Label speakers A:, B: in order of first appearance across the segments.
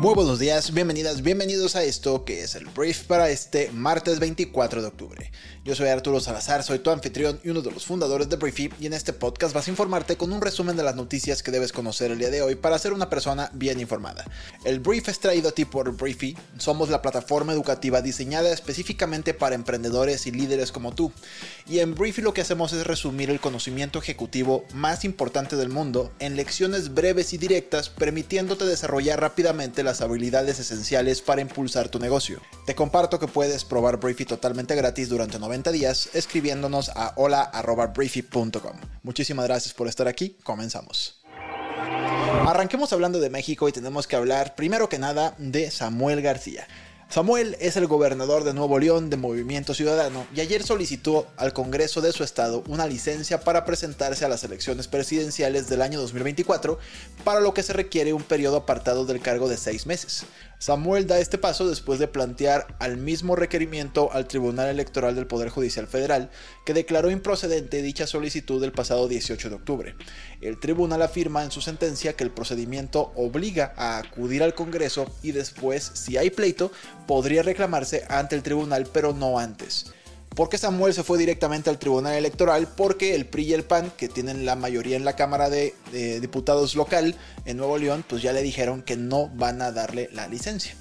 A: Muy buenos días, bienvenidas, bienvenidos a esto que es el brief para este martes 24 de octubre. Yo soy Arturo Salazar, soy tu anfitrión y uno de los fundadores de Briefy y en este podcast vas a informarte con un resumen de las noticias que debes conocer el día de hoy para ser una persona bien informada. El brief es traído a ti por Briefy, somos la plataforma educativa diseñada específicamente para emprendedores y líderes como tú. Y en Briefy lo que hacemos es resumir el conocimiento ejecutivo más importante del mundo en lecciones breves y directas permitiéndote desarrollar rápidamente las habilidades esenciales para impulsar tu negocio. Te comparto que puedes probar Briefy totalmente gratis durante 90 días escribiéndonos a hola.briefy.com. Muchísimas gracias por estar aquí, comenzamos. Arranquemos hablando de México y tenemos que hablar primero que nada de Samuel García. Samuel es el gobernador de Nuevo León de Movimiento Ciudadano y ayer solicitó al Congreso de su estado una licencia para presentarse a las elecciones presidenciales del año 2024, para lo que se requiere un periodo apartado del cargo de seis meses. Samuel da este paso después de plantear al mismo requerimiento al Tribunal Electoral del Poder Judicial Federal, que declaró improcedente dicha solicitud el pasado 18 de octubre. El tribunal afirma en su sentencia que el procedimiento obliga a acudir al Congreso y después, si hay pleito, podría reclamarse ante el tribunal, pero no antes. ¿Por qué Samuel se fue directamente al Tribunal Electoral? Porque el PRI y el PAN, que tienen la mayoría en la Cámara de, de, Diputados local en Nuevo León, pues ya le dijeron que no van a darle la licencia.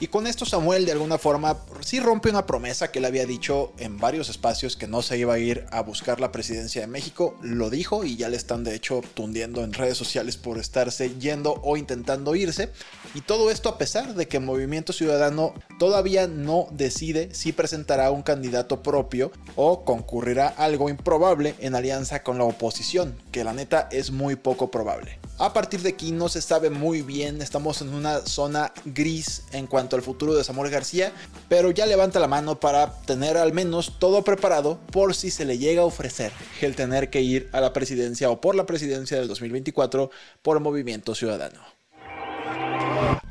A: Y con esto Samuel de alguna forma sí rompe una promesa que él había dicho en varios espacios que no se iba a ir a buscar la presidencia de México. Lo dijo y ya le están de hecho tundiendo en redes sociales por estarse yendo o intentando irse. Y todo esto a pesar de que Movimiento Ciudadano todavía no decide si presentará un candidato propio o concurrirá algo improbable en alianza con la oposición, que la neta es muy poco probable. A partir de aquí no se sabe muy bien, estamos en una zona gris en cuanto al futuro de Samuel García, pero ya levanta la mano para tener al menos todo preparado por si se le llega a ofrecer el tener que ir a la presidencia o por la presidencia del 2024 por Movimiento Ciudadano.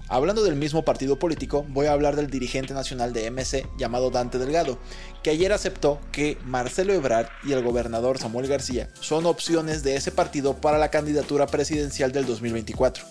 A: Hablando del mismo partido político, voy a hablar del dirigente nacional de MC llamado Dante Delgado, que ayer aceptó que Marcelo Ebrard y el gobernador Samuel García son opciones de ese partido para la candidatura presidencial del 2024.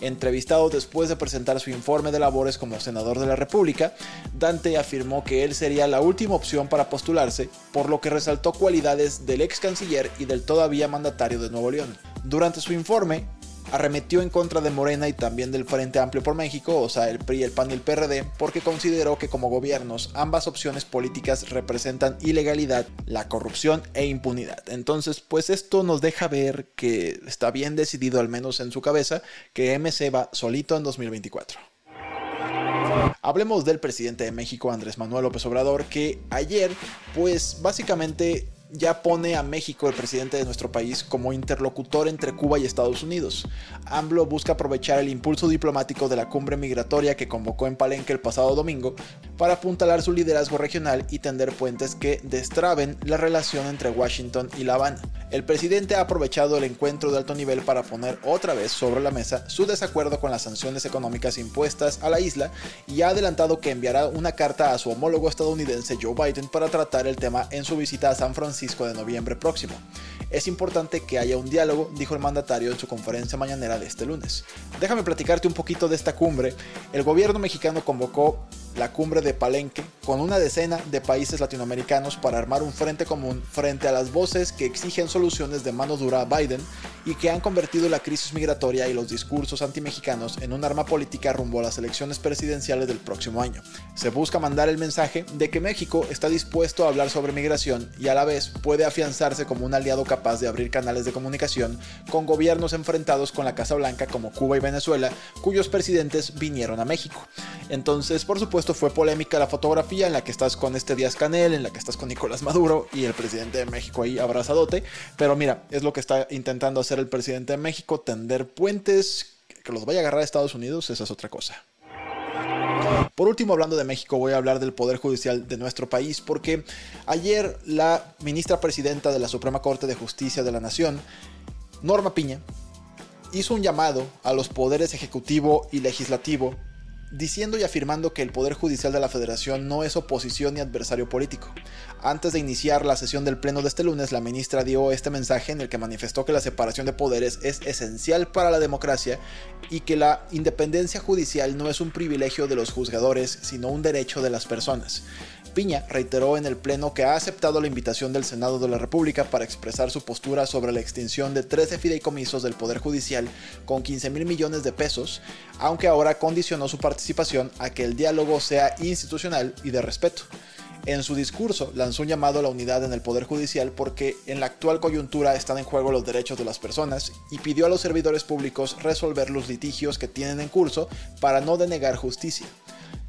A: Entrevistado después de presentar su informe de labores como senador de la República, Dante afirmó que él sería la última opción para postularse, por lo que resaltó cualidades del ex canciller y del todavía mandatario de Nuevo León. Durante su informe, arremetió en contra de Morena y también del Frente Amplio por México, o sea, el PRI, el PAN y el PRD, porque consideró que como gobiernos ambas opciones políticas representan ilegalidad, la corrupción e impunidad. Entonces, pues esto nos deja ver que está bien decidido, al menos en su cabeza, que MC va solito en 2024. Hablemos del presidente de México, Andrés Manuel López Obrador, que ayer, pues básicamente ya pone a México, el presidente de nuestro país, como interlocutor entre Cuba y Estados Unidos. AMLO busca aprovechar el impulso diplomático de la cumbre migratoria que convocó en Palenque el pasado domingo para apuntalar su liderazgo regional y tender puentes que destraben la relación entre Washington y La Habana. El presidente ha aprovechado el encuentro de alto nivel para poner otra vez sobre la mesa su desacuerdo con las sanciones económicas impuestas a la isla y ha adelantado que enviará una carta a su homólogo estadounidense Joe Biden para tratar el tema en su visita a San Francisco de noviembre próximo. Es importante que haya un diálogo, dijo el mandatario en su conferencia mañanera de este lunes. Déjame platicarte un poquito de esta cumbre. El gobierno mexicano convocó la cumbre de Palenque con una decena de países latinoamericanos para armar un frente común frente a las voces que exigen soluciones de mano dura a Biden y que han convertido la crisis migratoria y los discursos antimexicanos en un arma política rumbo a las elecciones presidenciales del próximo año. Se busca mandar el mensaje de que México está dispuesto a hablar sobre migración y a la vez puede afianzarse como un aliado capaz de abrir canales de comunicación con gobiernos enfrentados con la Casa Blanca como Cuba y Venezuela, cuyos presidentes vinieron a México. Entonces, por supuesto, fue polémica la fotografía en la que estás con este Díaz Canel, en la que estás con Nicolás Maduro y el presidente de México ahí abrazadote. Pero mira, es lo que está intentando hacer el presidente de México, tender puentes, que los vaya a agarrar a Estados Unidos, esa es otra cosa. Por último, hablando de México, voy a hablar del Poder Judicial de nuestro país, porque ayer la ministra presidenta de la Suprema Corte de Justicia de la Nación, Norma Piña, hizo un llamado a los poderes ejecutivo y legislativo diciendo y afirmando que el Poder Judicial de la Federación no es oposición ni adversario político. Antes de iniciar la sesión del Pleno de este lunes, la ministra dio este mensaje en el que manifestó que la separación de poderes es esencial para la democracia y que la independencia judicial no es un privilegio de los juzgadores, sino un derecho de las personas. Piña reiteró en el Pleno que ha aceptado la invitación del Senado de la República para expresar su postura sobre la extinción de 13 fideicomisos del Poder Judicial con 15 mil millones de pesos, aunque ahora condicionó su participación a que el diálogo sea institucional y de respeto. En su discurso lanzó un llamado a la unidad en el Poder Judicial porque en la actual coyuntura están en juego los derechos de las personas y pidió a los servidores públicos resolver los litigios que tienen en curso para no denegar justicia.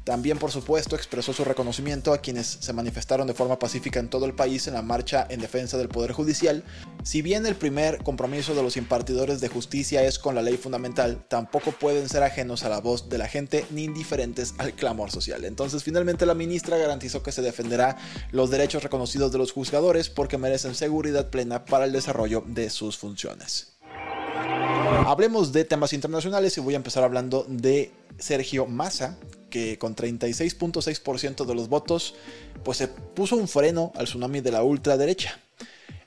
A: También, por supuesto, expresó su reconocimiento a quienes se manifestaron de forma pacífica en todo el país en la marcha en defensa del Poder Judicial. Si bien el primer compromiso de los impartidores de justicia es con la ley fundamental, tampoco pueden ser ajenos a la voz de la gente ni indiferentes al clamor social. Entonces, finalmente la ministra garantizó que se defenderá los derechos reconocidos de los juzgadores porque merecen seguridad plena para el desarrollo de sus funciones. Hablemos de temas internacionales y voy a empezar hablando de Sergio Massa, que con 36.6% de los votos, pues se puso un freno al tsunami de la ultraderecha.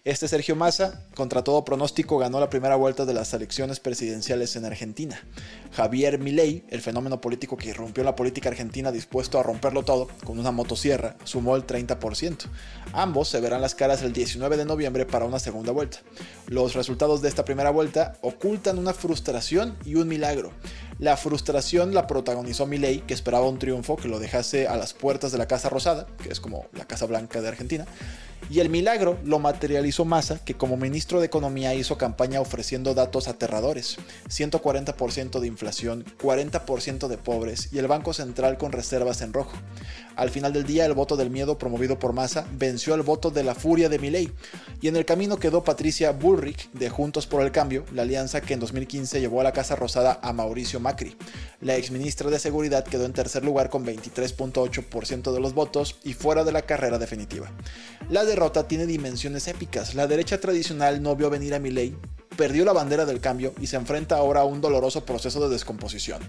A: Este Sergio Massa, contra todo pronóstico, ganó la primera vuelta de las elecciones presidenciales en Argentina. Javier Milei, el fenómeno político que irrumpió la política argentina dispuesto a romperlo todo con una motosierra, sumó el 30%. Ambos se verán las caras el 19 de noviembre para una segunda vuelta. Los resultados de esta primera vuelta ocultan una frustración y un milagro. La frustración la protagonizó Milei, que esperaba un triunfo que lo dejase a las puertas de la Casa Rosada, que es como la Casa Blanca de Argentina. Y el milagro lo materializó Massa, que como ministro de Economía hizo campaña ofreciendo datos aterradores. 140% de inflación, 40% de pobres y el Banco Central con reservas en rojo. Al final del día, el voto del miedo promovido por Massa venció al voto de la furia de Milei. Y en el camino quedó Patricia Bullrich de Juntos por el Cambio, la alianza que en 2015 llevó a la Casa Rosada a Mauricio Macri. La exministra de Seguridad quedó en tercer lugar con 23.8% de los votos y fuera de la carrera definitiva. Derrota tiene dimensiones épicas. La derecha tradicional no vio venir a Milei, perdió la bandera del cambio y se enfrenta ahora a un doloroso proceso de descomposición.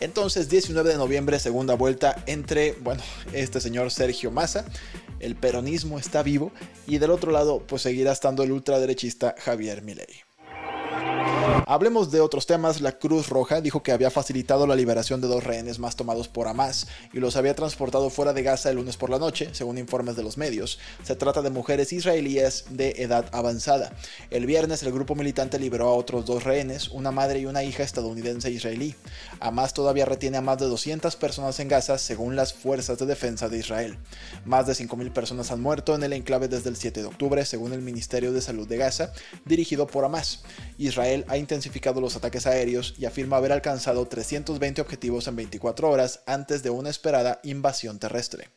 A: Entonces, 19 de noviembre, segunda vuelta entre, bueno, este señor Sergio Massa, el peronismo está vivo y del otro lado, pues seguirá estando el ultraderechista Javier Milei. Hablemos de otros temas. La Cruz Roja dijo que había facilitado la liberación de dos rehenes más tomados por Hamas y los había transportado fuera de Gaza el lunes por la noche, según informes de los medios. Se trata de mujeres israelíes de edad avanzada. El viernes el grupo militante liberó a otros dos rehenes, una madre y una hija estadounidense israelí. Hamas todavía retiene a más de 200 personas en Gaza, según las fuerzas de defensa de Israel. Más de 5.000 personas han muerto en el enclave desde el 7 de octubre, según el Ministerio de Salud de Gaza, dirigido por Hamas. Israel ha intensificado los ataques aéreos y afirma haber alcanzado 320 objetivos en 24 horas antes de una esperada invasión terrestre.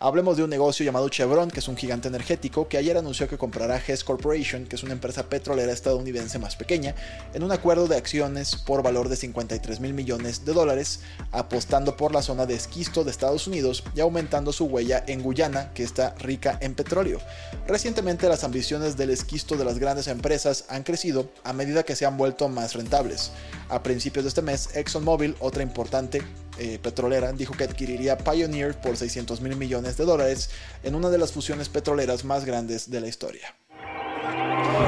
A: Hablemos de un negocio llamado Chevron, que es un gigante energético, que ayer anunció que comprará Hess Corporation, que es una empresa petrolera estadounidense más pequeña, en un acuerdo de acciones por valor de 53 mil millones de dólares, apostando por la zona de esquisto de Estados Unidos y aumentando su huella en Guyana, que está rica en petróleo. Recientemente las ambiciones del esquisto de las grandes empresas han crecido a medida que se han vuelto más rentables. A principios de este mes, ExxonMobil, otra importante eh, petrolera, dijo que adquiriría Pioneer por 600 mil millones de dólares en una de las fusiones petroleras más grandes de la historia.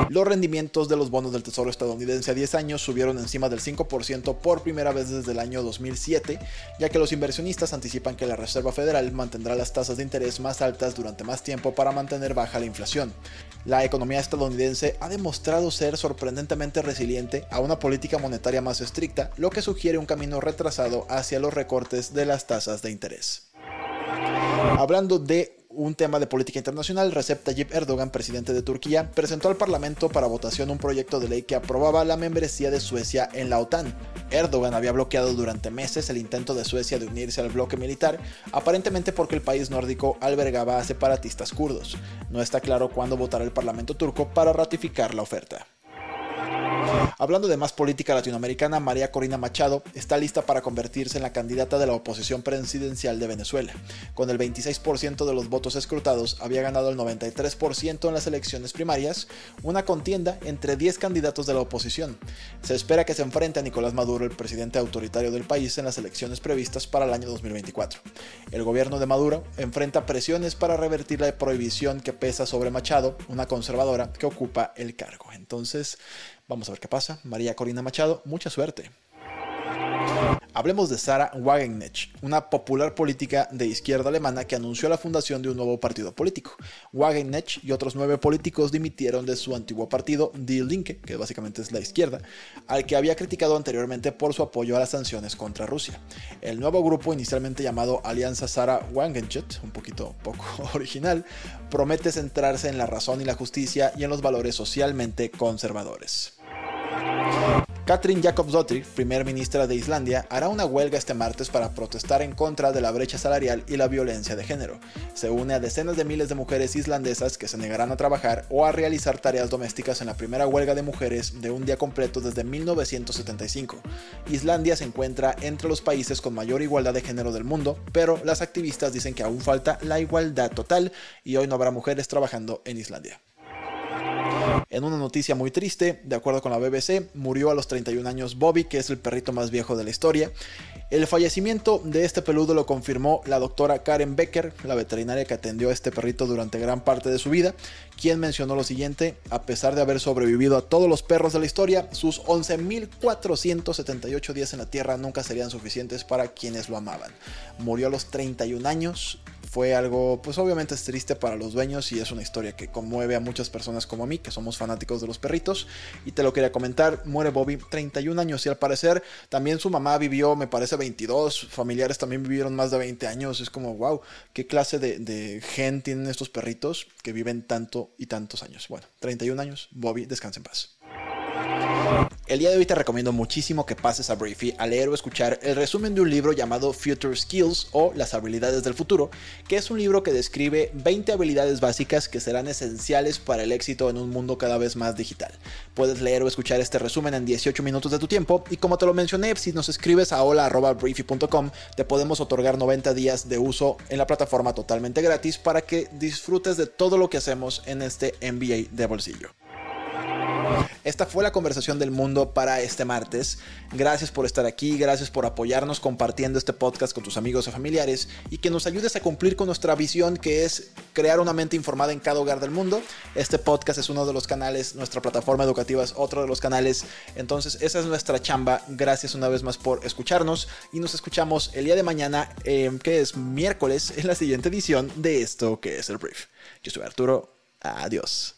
A: Los rendimientos de los bonos del Tesoro estadounidense a 10 años subieron encima del 5% por primera vez desde el año 2007, ya que los inversionistas anticipan que la Reserva Federal mantendrá las tasas de interés más altas durante más tiempo para mantener baja la inflación. La economía estadounidense ha demostrado ser sorprendentemente resiliente a una política monetaria más estricta, lo que sugiere un camino retrasado hacia los recortes de las tasas de interés. Hablando de un tema de política internacional, Recep Tayyip Erdogan, presidente de Turquía, presentó al Parlamento para votación un proyecto de ley que aprobaba la membresía de Suecia en la OTAN. Erdogan había bloqueado durante meses el intento de Suecia de unirse al bloque militar, aparentemente porque el país nórdico albergaba a separatistas kurdos. No está claro cuándo votará el Parlamento turco para ratificar la oferta. Hablando de más política latinoamericana, María Corina Machado está lista para convertirse en la candidata de la oposición presidencial de Venezuela. Con el 26% de los votos escrutados, había ganado el 93% en las elecciones primarias, una contienda entre 10 candidatos de la oposición. Se espera que se enfrente a Nicolás Maduro, el presidente autoritario del país, en las elecciones previstas para el año 2024. El gobierno de Maduro enfrenta presiones para revertir la prohibición que pesa sobre Machado, una conservadora que ocupa el cargo. Entonces, Vamos a ver qué pasa. María Corina Machado, mucha suerte. Hablemos de Sarah Wagenknecht, una popular política de izquierda alemana que anunció la fundación de un nuevo partido político. Wagenknecht y otros nueve políticos dimitieron de su antiguo partido, Die Linke, que básicamente es la izquierda, al que había criticado anteriormente por su apoyo a las sanciones contra Rusia. El nuevo grupo, inicialmente llamado Alianza Sarah Wagenknecht, un poquito poco original, promete centrarse en la razón y la justicia y en los valores socialmente conservadores. Katrin Jakobsdottir, primer ministra de Islandia, hará una huelga este martes para protestar en contra de la brecha salarial y la violencia de género. Se une a decenas de miles de mujeres islandesas que se negarán a trabajar o a realizar tareas domésticas en la primera huelga de mujeres de un día completo desde 1975. Islandia se encuentra entre los países con mayor igualdad de género del mundo, pero las activistas dicen que aún falta la igualdad total y hoy no habrá mujeres trabajando en Islandia. En una noticia muy triste, de acuerdo con la BBC, murió a los 31 años Bobby, que es el perrito más viejo de la historia. El fallecimiento de este peludo lo confirmó la doctora Karen Becker, la veterinaria que atendió a este perrito durante gran parte de su vida, quien mencionó lo siguiente, a pesar de haber sobrevivido a todos los perros de la historia, sus 11.478 días en la Tierra nunca serían suficientes para quienes lo amaban. Murió a los 31 años, fue algo, pues obviamente es triste para los dueños y es una historia que conmueve a muchas personas como a mí, que somos fanáticos de los perritos. Y te lo quería comentar, muere Bobby, 31 años y al parecer también su mamá vivió, me parece, 22, familiares también vivieron más de 20 años. Es como, wow, qué clase de, de gen tienen estos perritos que viven tanto y tantos años. Bueno, 31 años, Bobby, descansa en paz. El día de hoy te recomiendo muchísimo que pases a Briefy a leer o escuchar el resumen de un libro llamado Future Skills o Las habilidades del futuro, que es un libro que describe 20 habilidades básicas que serán esenciales para el éxito en un mundo cada vez más digital. Puedes leer o escuchar este resumen en 18 minutos de tu tiempo y como te lo mencioné, si nos escribes a hola.briefy.com te podemos otorgar 90 días de uso en la plataforma totalmente gratis para que disfrutes de todo lo que hacemos en este MBA de bolsillo. Esta fue la conversación del mundo para este martes. Gracias por estar aquí, gracias por apoyarnos compartiendo este podcast con tus amigos o familiares y que nos ayudes a cumplir con nuestra visión que es crear una mente informada en cada hogar del mundo. Este podcast es uno de los canales, nuestra plataforma educativa es otro de los canales. Entonces esa es nuestra chamba. Gracias una vez más por escucharnos y nos escuchamos el día de mañana, eh, que es miércoles, en la siguiente edición de esto que es el brief. Yo soy Arturo. Adiós.